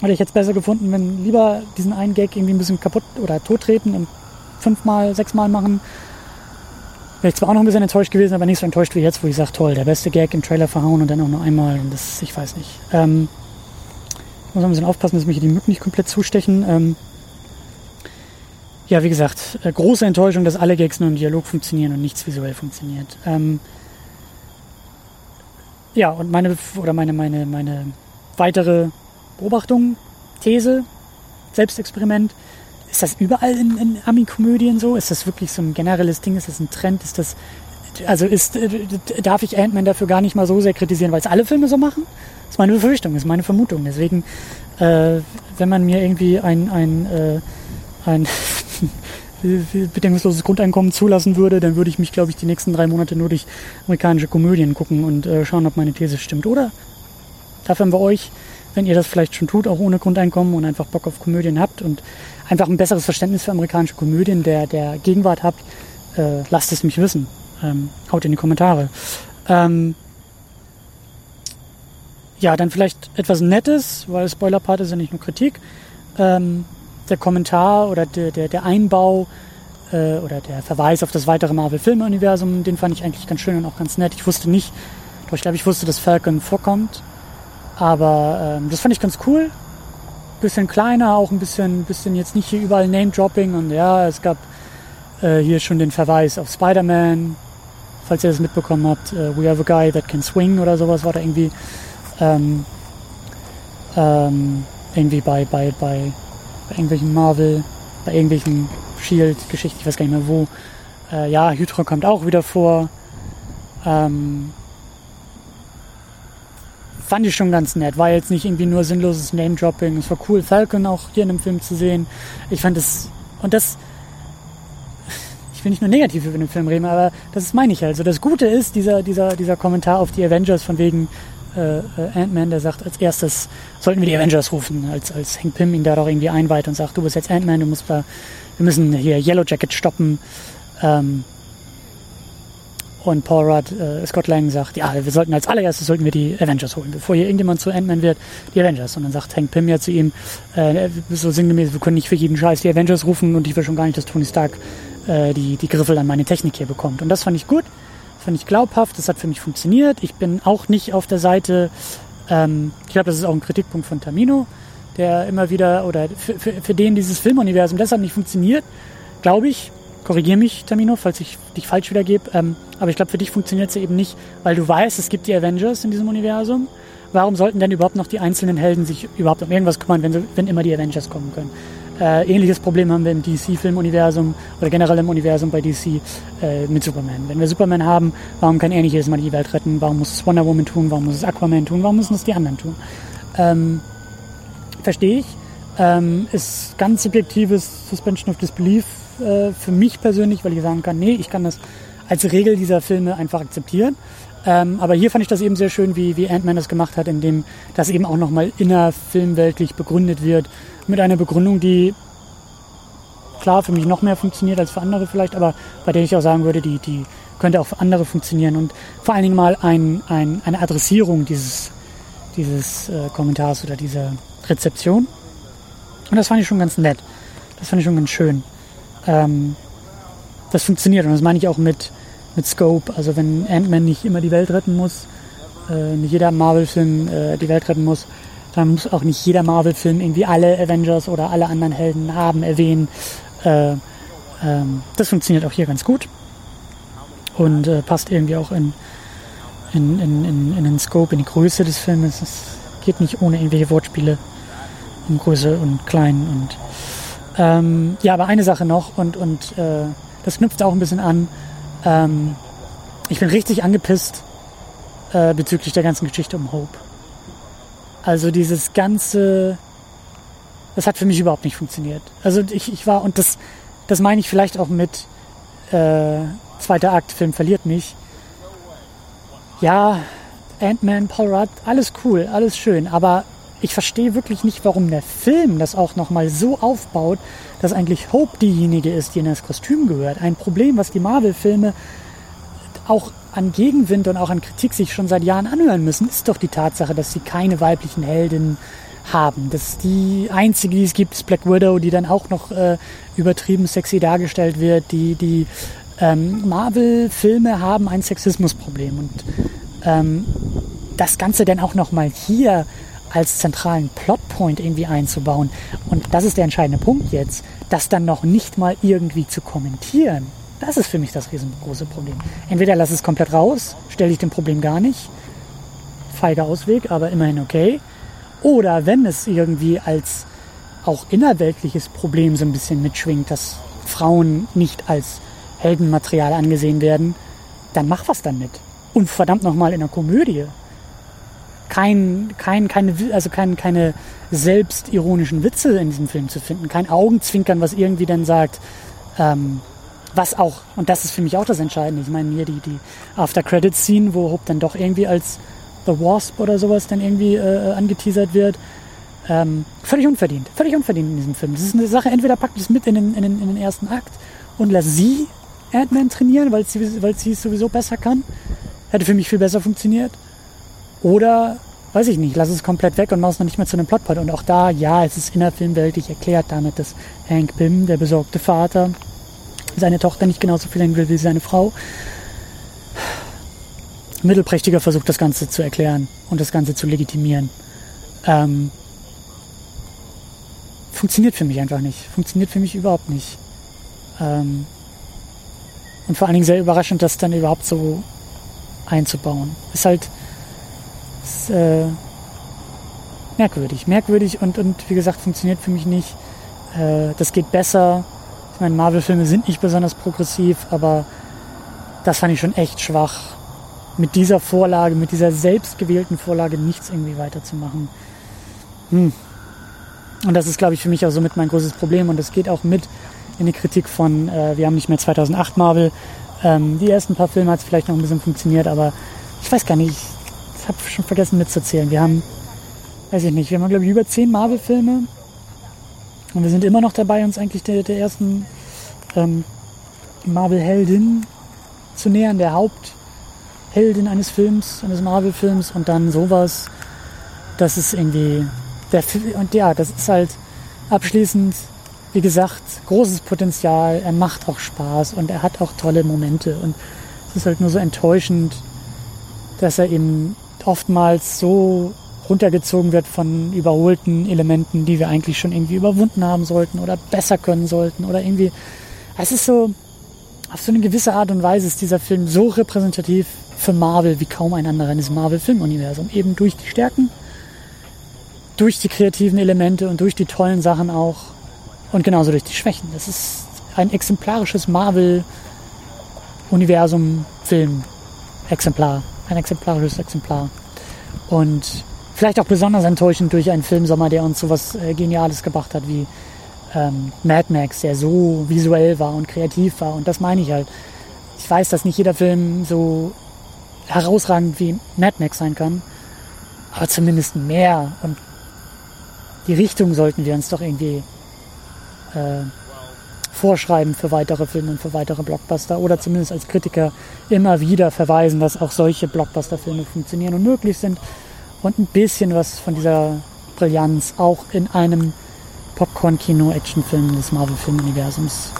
Hätte ich jetzt besser gefunden, wenn lieber diesen einen Gag irgendwie ein bisschen kaputt oder tottreten und fünfmal, sechsmal machen. Wäre ich zwar auch noch ein bisschen enttäuscht gewesen, aber nicht so enttäuscht wie jetzt, wo ich sage, toll, der beste Gag im Trailer verhauen und dann auch nur einmal. Und das, ich weiß nicht. Ähm, ich muss ein bisschen aufpassen, dass mich die Mücken nicht komplett zustechen. Ähm, ja, wie gesagt, äh, große Enttäuschung, dass alle Gags nur im Dialog funktionieren und nichts visuell funktioniert. Ähm, ja, und meine, oder meine, meine, meine weitere Beobachtung, These, Selbstexperiment, ist das überall in, in Ami-Komödien so? Ist das wirklich so ein generelles Ding? Ist das ein Trend? Ist das, also ist, äh, darf ich Ant-Man dafür gar nicht mal so sehr kritisieren, weil es alle Filme so machen? Das ist meine Befürchtung, ist meine Vermutung. Deswegen, äh, wenn man mir irgendwie ein, ein, äh, ein bedingungsloses Grundeinkommen zulassen würde, dann würde ich mich, glaube ich, die nächsten drei Monate nur durch amerikanische Komödien gucken und äh, schauen, ob meine These stimmt. Oder dafür haben wir euch, wenn ihr das vielleicht schon tut, auch ohne Grundeinkommen und einfach Bock auf Komödien habt und einfach ein besseres Verständnis für amerikanische Komödien der, der Gegenwart habt, äh, lasst es mich wissen. Ähm, haut in die Kommentare. Ähm, ja, dann vielleicht etwas Nettes, weil Spoiler-Part ist ja nicht nur Kritik. Ähm, der Kommentar oder der, der, der Einbau äh, oder der Verweis auf das weitere Marvel-Film-Universum, den fand ich eigentlich ganz schön und auch ganz nett. Ich wusste nicht, doch ich glaube, ich wusste, dass Falcon vorkommt, aber ähm, das fand ich ganz cool. Bisschen kleiner, auch ein bisschen, bisschen jetzt nicht hier überall Name-Dropping und ja, es gab äh, hier schon den Verweis auf Spider-Man, falls ihr das mitbekommen habt. Äh, We have a guy that can swing oder sowas war da irgendwie ähm, ähm, irgendwie bei, bei, bei bei irgendwelchen Marvel, bei irgendwelchen Shield-Geschichten, ich weiß gar nicht mehr wo. Äh, ja, Hydra kommt auch wieder vor. Ähm, fand ich schon ganz nett. War jetzt nicht irgendwie nur sinnloses Name-Dropping. Es war cool, Falcon auch hier in dem Film zu sehen. Ich fand es, und das, ich will nicht nur negativ über den Film reden, aber das meine ich halt. Also das Gute ist, dieser, dieser, dieser Kommentar auf die Avengers von wegen, äh, äh, Ant-Man, der sagt, als erstes sollten wir die Avengers rufen, als, als Hank Pym ihn da doch irgendwie einweiht und sagt, du bist jetzt Ant-Man, du musst da, wir müssen hier Yellow Jacket stoppen. Ähm, und Paul Rudd, äh, Scott Lang sagt, ja, wir sollten als allererstes sollten wir die Avengers holen, bevor hier irgendjemand zu Ant-Man wird, die Avengers. Und dann sagt Hank Pym ja zu ihm, äh, so sinngemäß, wir können nicht für jeden Scheiß die Avengers rufen und ich will schon gar nicht, dass Tony Stark äh, die, die Griffel an meine Technik hier bekommt. Und das fand ich gut fand ich glaubhaft, das hat für mich funktioniert. Ich bin auch nicht auf der Seite, ähm, ich glaube, das ist auch ein Kritikpunkt von Tamino, der immer wieder, oder für, für, für den dieses Filmuniversum deshalb nicht funktioniert, glaube ich, korrigiere mich, Tamino, falls ich dich falsch wiedergebe, ähm, aber ich glaube, für dich funktioniert es eben nicht, weil du weißt, es gibt die Avengers in diesem Universum. Warum sollten denn überhaupt noch die einzelnen Helden sich überhaupt um irgendwas kümmern, wenn, wenn immer die Avengers kommen können? Äh, ähnliches Problem haben wir im DC-Filmuniversum oder generell im Universum bei DC äh, mit Superman. Wenn wir Superman haben, warum kann er nicht jedes Mal die Welt retten? Warum muss es Wonder Woman tun? Warum muss es Aquaman tun? Warum müssen es die anderen tun? Ähm, Verstehe ich. Ähm, ist ganz subjektives Suspension of Disbelief äh, für mich persönlich, weil ich sagen kann, nee, ich kann das als Regel dieser Filme einfach akzeptieren. Ähm, aber hier fand ich das eben sehr schön, wie, wie Ant-Man das gemacht hat, indem das eben auch nochmal innerfilmweltlich begründet wird. Mit einer Begründung, die klar für mich noch mehr funktioniert als für andere vielleicht, aber bei der ich auch sagen würde, die, die könnte auch für andere funktionieren. Und vor allen Dingen mal ein, ein, eine Adressierung dieses, dieses äh, Kommentars oder dieser Rezeption. Und das fand ich schon ganz nett. Das fand ich schon ganz schön. Ähm, das funktioniert und das meine ich auch mit mit Scope. Also wenn Ant-Man nicht immer die Welt retten muss, äh, nicht jeder Marvel-Film äh, die Welt retten muss, dann muss auch nicht jeder Marvel-Film irgendwie alle Avengers oder alle anderen Helden haben, erwähnen. Äh, ähm, das funktioniert auch hier ganz gut und äh, passt irgendwie auch in, in, in, in, in den Scope, in die Größe des Filmes. Es geht nicht ohne irgendwelche Wortspiele um Größe und Klein und ähm, ja, aber eine Sache noch und, und äh, das knüpft auch ein bisschen an ähm, ich bin richtig angepisst äh, bezüglich der ganzen Geschichte um Hope. Also dieses ganze, das hat für mich überhaupt nicht funktioniert. Also ich, ich war, und das, das meine ich vielleicht auch mit äh, zweiter Akt, Film verliert mich. Ja, Ant-Man, Paul Rudd, alles cool, alles schön, aber ich verstehe wirklich nicht, warum der Film das auch nochmal so aufbaut, dass eigentlich Hope diejenige ist, die in das Kostüm gehört. Ein Problem, was die Marvel-Filme auch an Gegenwind und auch an Kritik sich schon seit Jahren anhören müssen, ist doch die Tatsache, dass sie keine weiblichen Heldinnen haben. Das die einzige, die es gibt, ist Black Widow, die dann auch noch äh, übertrieben sexy dargestellt wird. Die, die ähm, Marvel-Filme haben ein Sexismusproblem und ähm, das Ganze dann auch nochmal hier als zentralen Plotpoint irgendwie einzubauen. Und das ist der entscheidende Punkt jetzt, das dann noch nicht mal irgendwie zu kommentieren. Das ist für mich das riesengroße Problem. Entweder lass es komplett raus, stell dich dem Problem gar nicht. Feiger Ausweg, aber immerhin okay. Oder wenn es irgendwie als auch innerweltliches Problem so ein bisschen mitschwingt, dass Frauen nicht als Heldenmaterial angesehen werden, dann mach was damit. Und verdammt nochmal in einer Komödie kein, kein, keine, also kein, keine selbstironischen Witze in diesem Film zu finden, kein Augenzwinkern, was irgendwie dann sagt, ähm, was auch, und das ist für mich auch das Entscheidende, ich meine hier die, die After-Credits-Scene, wo Hope dann doch irgendwie als The Wasp oder sowas dann irgendwie äh, angeteasert wird, ähm, völlig unverdient, völlig unverdient in diesem Film. Das ist eine Sache, entweder packt es mit in den, in, den, in den ersten Akt und lass sie Ant-Man trainieren, weil sie, weil sie es sowieso besser kann. Hätte für mich viel besser funktioniert. Oder, weiß ich nicht, lass es komplett weg und mach es noch nicht mehr zu einem Plotpoint. Und auch da, ja, es ist innerfilmweltlich erklärt damit, dass Hank Pym, der besorgte Vater, seine Tochter nicht genauso viel will wie seine Frau. Mittelprächtiger versucht das Ganze zu erklären und das Ganze zu legitimieren. Ähm, funktioniert für mich einfach nicht. Funktioniert für mich überhaupt nicht. Ähm, und vor allen Dingen sehr überraschend, das dann überhaupt so einzubauen. Ist halt, ist, äh, merkwürdig. Merkwürdig und, und wie gesagt, funktioniert für mich nicht. Äh, das geht besser. Ich meine, Marvel-Filme sind nicht besonders progressiv, aber das fand ich schon echt schwach. Mit dieser Vorlage, mit dieser selbstgewählten Vorlage nichts irgendwie weiterzumachen. Hm. Und das ist, glaube ich, für mich auch somit mein großes Problem. Und das geht auch mit in die Kritik von, äh, wir haben nicht mehr 2008 Marvel. Ähm, die ersten paar Filme hat es vielleicht noch ein bisschen funktioniert, aber ich weiß gar nicht, ich habe schon vergessen mitzuzählen. Wir haben, weiß ich nicht, wir haben glaube ich über zehn Marvel-Filme und wir sind immer noch dabei, uns eigentlich der, der ersten ähm, Marvel-Heldin zu nähern, der Hauptheldin eines Films, eines Marvel-Films und dann sowas. Das ist irgendwie der und ja, das ist halt abschließend, wie gesagt, großes Potenzial. Er macht auch Spaß und er hat auch tolle Momente und es ist halt nur so enttäuschend, dass er eben oftmals so runtergezogen wird von überholten Elementen, die wir eigentlich schon irgendwie überwunden haben sollten oder besser können sollten oder irgendwie. Es ist so, auf so eine gewisse Art und Weise ist dieser Film so repräsentativ für Marvel wie kaum ein anderer in diesem Marvel-Filmuniversum. Eben durch die Stärken, durch die kreativen Elemente und durch die tollen Sachen auch und genauso durch die Schwächen. Das ist ein exemplarisches Marvel-Universum-Film-Exemplar ein exemplarisches Exemplar. Und vielleicht auch besonders enttäuschend durch einen Filmsommer, der uns sowas äh, Geniales gebracht hat wie ähm, Mad Max, der so visuell war und kreativ war. Und das meine ich halt. Ich weiß, dass nicht jeder Film so herausragend wie Mad Max sein kann, aber zumindest mehr. Und die Richtung sollten wir uns doch irgendwie äh, vorschreiben für weitere Filme und für weitere Blockbuster oder zumindest als Kritiker immer wieder verweisen, dass auch solche Blockbuster-Filme funktionieren und möglich sind und ein bisschen was von dieser Brillanz auch in einem Popcorn-Kino-Actionfilm des Marvel-Film-Universums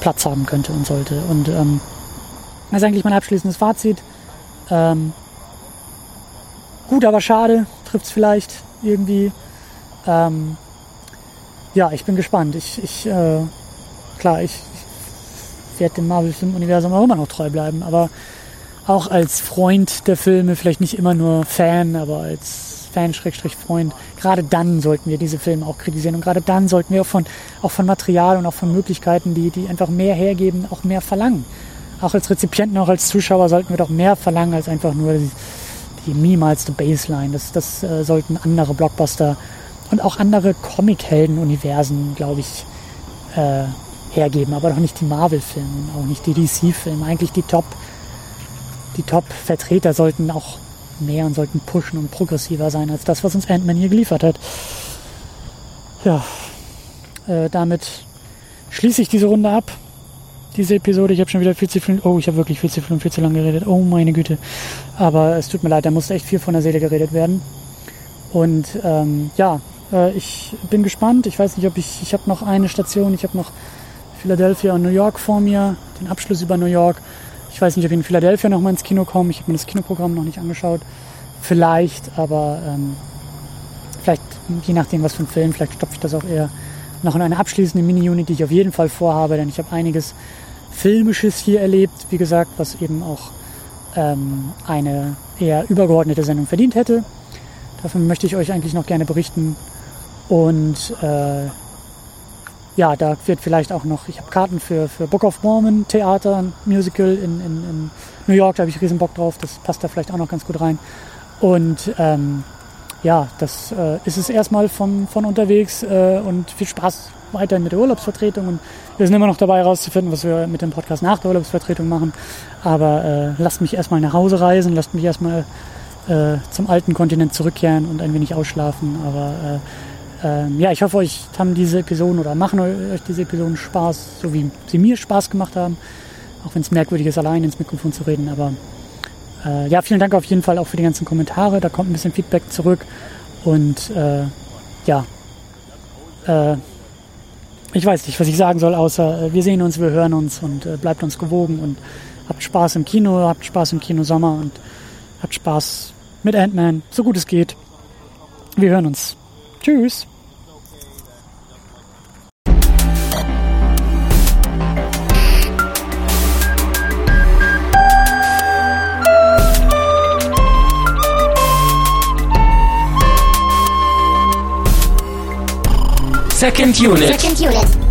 Platz haben könnte und sollte. Und ähm, das ist eigentlich mein abschließendes Fazit. Ähm, gut, aber schade, trifft es vielleicht irgendwie. Ähm, ja, ich bin gespannt. Ich, ich äh, klar, ich, ich werde dem Marvel-Film-Universum auch immer noch treu bleiben, aber auch als Freund der Filme, vielleicht nicht immer nur Fan, aber als Fan-Freund, gerade dann sollten wir diese Filme auch kritisieren und gerade dann sollten wir auch von, auch von Material und auch von Möglichkeiten, die, die einfach mehr hergeben, auch mehr verlangen. Auch als Rezipienten, auch als Zuschauer sollten wir doch mehr verlangen als einfach nur die, die niemalste Baseline. Das, das äh, sollten andere Blockbuster und auch andere Comic-Helden-Universen, glaube ich, äh, hergeben, aber doch nicht die Marvel-Filme, auch nicht die DC-Filme. Eigentlich die Top, die Top-Vertreter sollten auch mehr und sollten pushen und progressiver sein als das, was uns Ant-Man hier geliefert hat. Ja, äh, damit schließe ich diese Runde ab. Diese Episode, ich habe schon wieder viel zu viel, oh, ich habe wirklich viel zu viel und viel zu lange geredet. Oh meine Güte. Aber es tut mir leid, da musste echt viel von der Seele geredet werden. Und ähm, ja, äh, ich bin gespannt. Ich weiß nicht, ob ich, ich habe noch eine Station, ich habe noch Philadelphia und New York vor mir, den Abschluss über New York. Ich weiß nicht, ob ich in Philadelphia noch mal ins Kino komme. Ich habe mir das Kinoprogramm noch nicht angeschaut. Vielleicht, aber ähm, vielleicht, je nachdem, was für ein Film, vielleicht stopfe ich das auch eher noch in eine abschließende Mini-Unit, die ich auf jeden Fall vorhabe, denn ich habe einiges Filmisches hier erlebt, wie gesagt, was eben auch ähm, eine eher übergeordnete Sendung verdient hätte. Davon möchte ich euch eigentlich noch gerne berichten. Und äh, ja, da wird vielleicht auch noch, ich habe Karten für, für Book of Mormon Theater, Musical in, in, in New York, da habe ich riesen Bock drauf, das passt da vielleicht auch noch ganz gut rein. Und ähm, ja, das äh, ist es erstmal von, von unterwegs äh, und viel Spaß weiterhin mit der Urlaubsvertretung. Und wir sind immer noch dabei herauszufinden, was wir mit dem Podcast nach der Urlaubsvertretung machen. Aber äh, lasst mich erstmal nach Hause reisen, lasst mich erstmal äh, zum alten Kontinent zurückkehren und ein wenig ausschlafen. Aber äh, äh, ja, ich hoffe, euch haben diese Episoden oder machen euch diese Episoden Spaß, so wie sie mir Spaß gemacht haben. Auch wenn es merkwürdig ist, allein ins Mikrofon zu reden. Aber äh, ja, vielen Dank auf jeden Fall auch für die ganzen Kommentare. Da kommt ein bisschen Feedback zurück. Und äh, ja, äh, ich weiß nicht, was ich sagen soll, außer äh, wir sehen uns, wir hören uns und äh, bleibt uns gewogen und habt Spaß im Kino, habt Spaß im Kino Sommer und habt Spaß mit Ant-Man, so gut es geht. Wir hören uns. Tschüss. Second unit. Second unit.